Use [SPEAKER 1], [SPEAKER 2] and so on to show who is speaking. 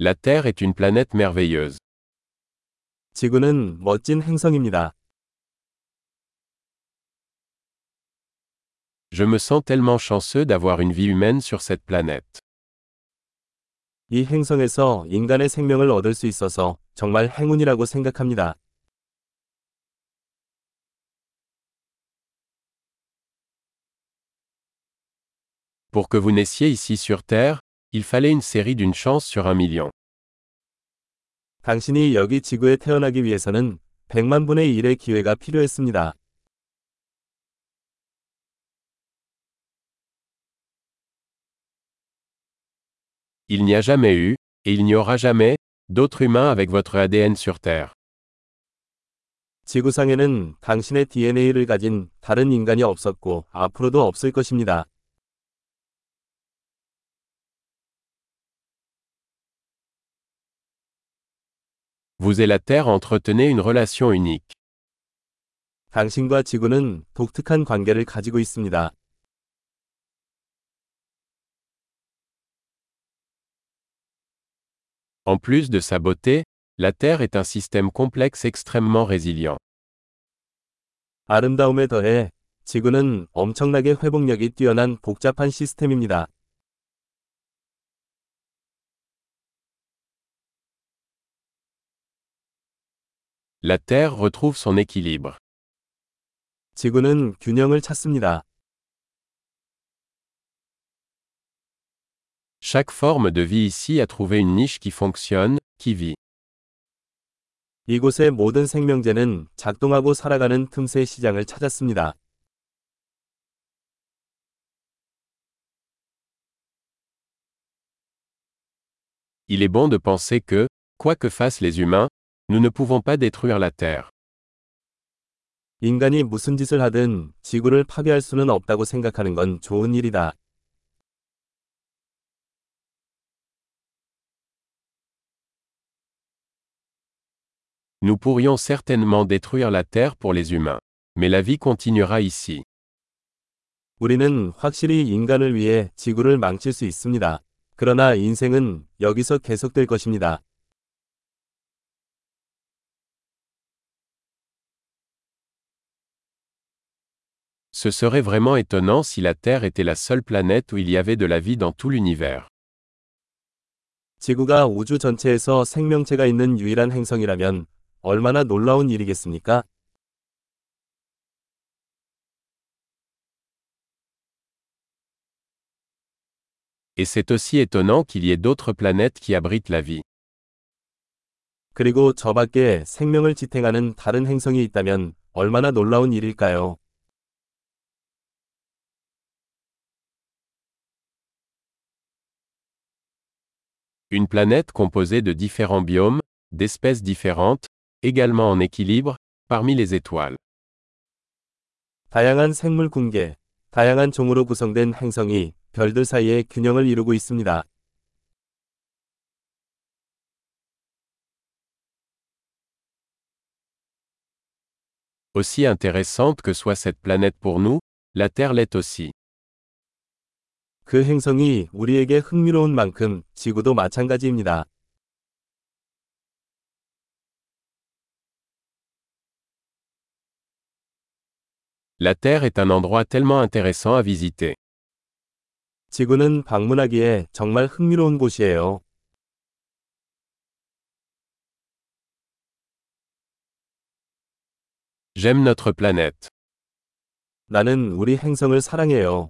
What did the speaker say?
[SPEAKER 1] La Terre est une planète merveilleuse.
[SPEAKER 2] 지구는 멋진 행성입니다.
[SPEAKER 1] Je me sens tellement chanceux d'avoir une vie humaine sur cette planète.
[SPEAKER 2] 이 행성에서 인간의 생명을 얻을 수 있어서 정말 행운이라고 생각합니다.
[SPEAKER 1] Pour que vous naissiez ici sur Terre, il fallait une série d'une chance sur un million.
[SPEAKER 2] 당신이 여기 지구에 태어나기 위해서는 100만 분의 1의 기회가 필요했습니다.
[SPEAKER 1] Il n'y a jamais eu, et il n'y aura jamais, d'autres humains avec votre ADN sur Terre.
[SPEAKER 2] 지구상에는 당신의 DNA를 가진 다른 인간이 없었고 앞으로도 없을 것입니다.
[SPEAKER 1] Vous et la Terre entretenez une relation unique.
[SPEAKER 2] 당신과 지구는 독특한 관계를 가지고 있습니다.
[SPEAKER 1] En plus de sa beauté, la Terre est un système complexe extrêmement résilient.
[SPEAKER 2] 아름다움에 더해 지구는 엄청나게 회복력이 뛰어난 복잡한 시스템입니다.
[SPEAKER 1] La Terre retrouve son équilibre.
[SPEAKER 2] 지구는 균형을 찾습니다.
[SPEAKER 1] Chaque forme de vie ici a trouvé une niche qui fonctionne, qui vit.
[SPEAKER 2] 이곳의 모든 생명체는 작동하고 살아가는 틈새 시장을 찾았습니다.
[SPEAKER 1] Il est bon de penser que, quoi que fassent les humains, nous ne pouvons pas détruire la Terre.
[SPEAKER 2] 인간이 무슨 짓을 하든 지구를 파괴할 수는 없다고 생각하는 건 좋은 일이다.
[SPEAKER 1] Nous pourrions certainement détruire la Terre pour les humains. Mais la vie continuera ici.
[SPEAKER 2] 우리는 확실히 인간을 위해 지구를 망칠 수 있습니다. 그러나 인생은 여기서 계속될 것입니다.
[SPEAKER 1] Ce serait vraiment étonnant si la Terre était la seule planète où il y avait de la vie dans tout l'univers.
[SPEAKER 2] 지구가 우주 전체에서 생명체가 있는 유일한 행성이라면 얼마나 놀라운 일이겠습니까?
[SPEAKER 1] Et c'est aussi étonnant qu'il y ait d'autres planètes qui abritent la vie.
[SPEAKER 2] 그리고 저 밖에 생명을 지탱하는 다른 행성이 있다면 얼마나 놀라운 일일까요?
[SPEAKER 1] Une planète composée de différents biomes, d'espèces différentes, également en équilibre, parmi les étoiles.
[SPEAKER 2] 다양한 생물 군계, 다양한 종으로 구성된 행성이 별들 사이에 균형을 이루고 있습니다.
[SPEAKER 1] Aussi intéressante que soit cette planète pour nous, la Terre l'est aussi.
[SPEAKER 2] 그 행성이 우리에게 흥미로운 만큼 지구도 마찬가지입니다.
[SPEAKER 1] La Terre est un endroit tellement intéressant à visiter.
[SPEAKER 2] 지구는 방문하기에 정말 흥미로운 곳이에요.
[SPEAKER 1] J'aime notre planète.
[SPEAKER 2] 나는 우리 행성을 사랑해요.